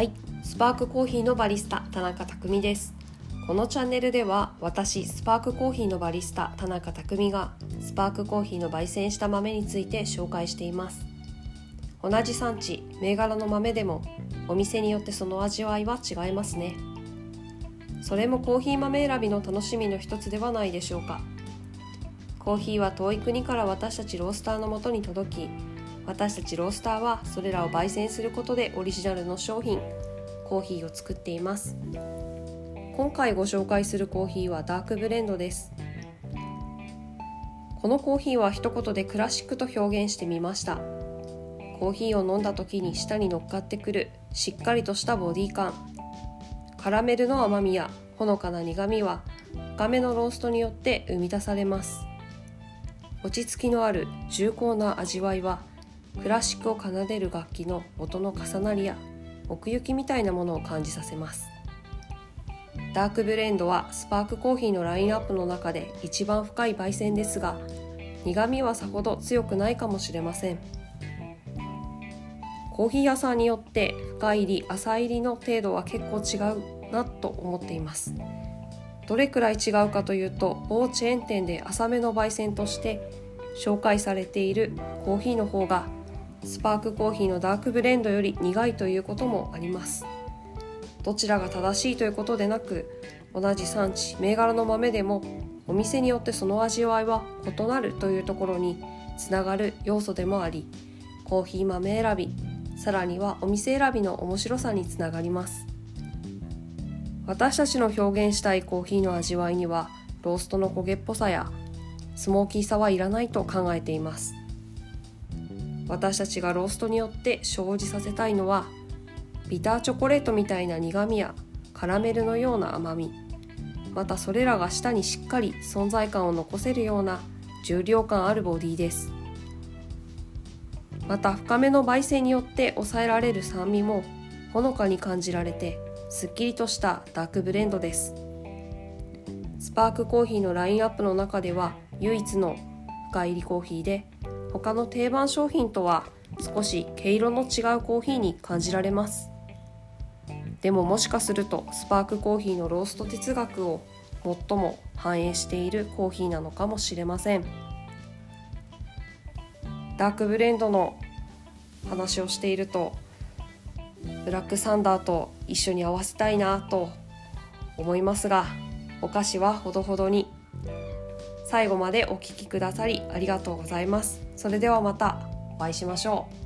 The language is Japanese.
はい、スパークコーヒーのバリスタ田中匠です。このチャンネルでは私スパークコーヒーのバリスタ田中匠がスパークコーヒーの焙煎した豆について紹介しています。同じ産地銘柄の豆でもお店によってその味わいは違いますね。それもコーヒー豆選びの楽しみの一つではないでしょうか。コーヒーは遠い国から私たちロースターのもとに届き私たちロースターはそれらを焙煎することでオリジナルの商品コーヒーを作っています。今回ご紹介するコーヒーはダークブレンドです。このコーヒーは一言でクラシックと表現してみました。コーヒーを飲んだ時に舌に乗っかってくるしっかりとしたボディ感。カラメルの甘みやほのかな苦みは深めのローストによって生み出されます。落ち着きのある重厚な味わいはクラシックを奏でる楽器の音の重なりや奥行きみたいなものを感じさせます。ダークブレンドはスパークコーヒーのラインナップの中で一番深い焙煎ですが苦味はさほど強くないかもしれません。コーヒー屋さんによって深入り浅入りの程度は結構違うなと思っています。どれくらい違うかというと某チェーン店で浅めの焙煎として紹介されているコーヒーの方がスパークコーヒーのダークブレンドより苦いということもあります。どちらが正しいということでなく同じ産地銘柄の豆でもお店によってその味わいは異なるというところにつながる要素でもありコーヒー豆選びさらにはお店選びの面白さにつながります。私たちの表現したいコーヒーの味わいにはローストの焦げっぽさやスモーキーさはいらないと考えています。私たちがローストによって生じさせたいのはビターチョコレートみたいな苦みやカラメルのような甘み。またそれらが舌にしっかり存在感を残せるような重量感あるボディです。また深めの焙煎によって抑えられる酸味もほのかに感じられてすっきりとしたダークブレンドです。スパークコーヒーのラインアップの中では唯一の深入りコーヒーで他の定番商品とは少し毛色の違うコーヒーに感じられます。でももしかするとスパークコーヒーのロースト哲学を最も反映しているコーヒーなのかもしれません。ダークブレンドの話をしているとブラックサンダーと一緒に合わせたいなと思いますがお菓子はほどほどに。最後までお聴きくださりありがとうございます。それではまたお会いしましょう。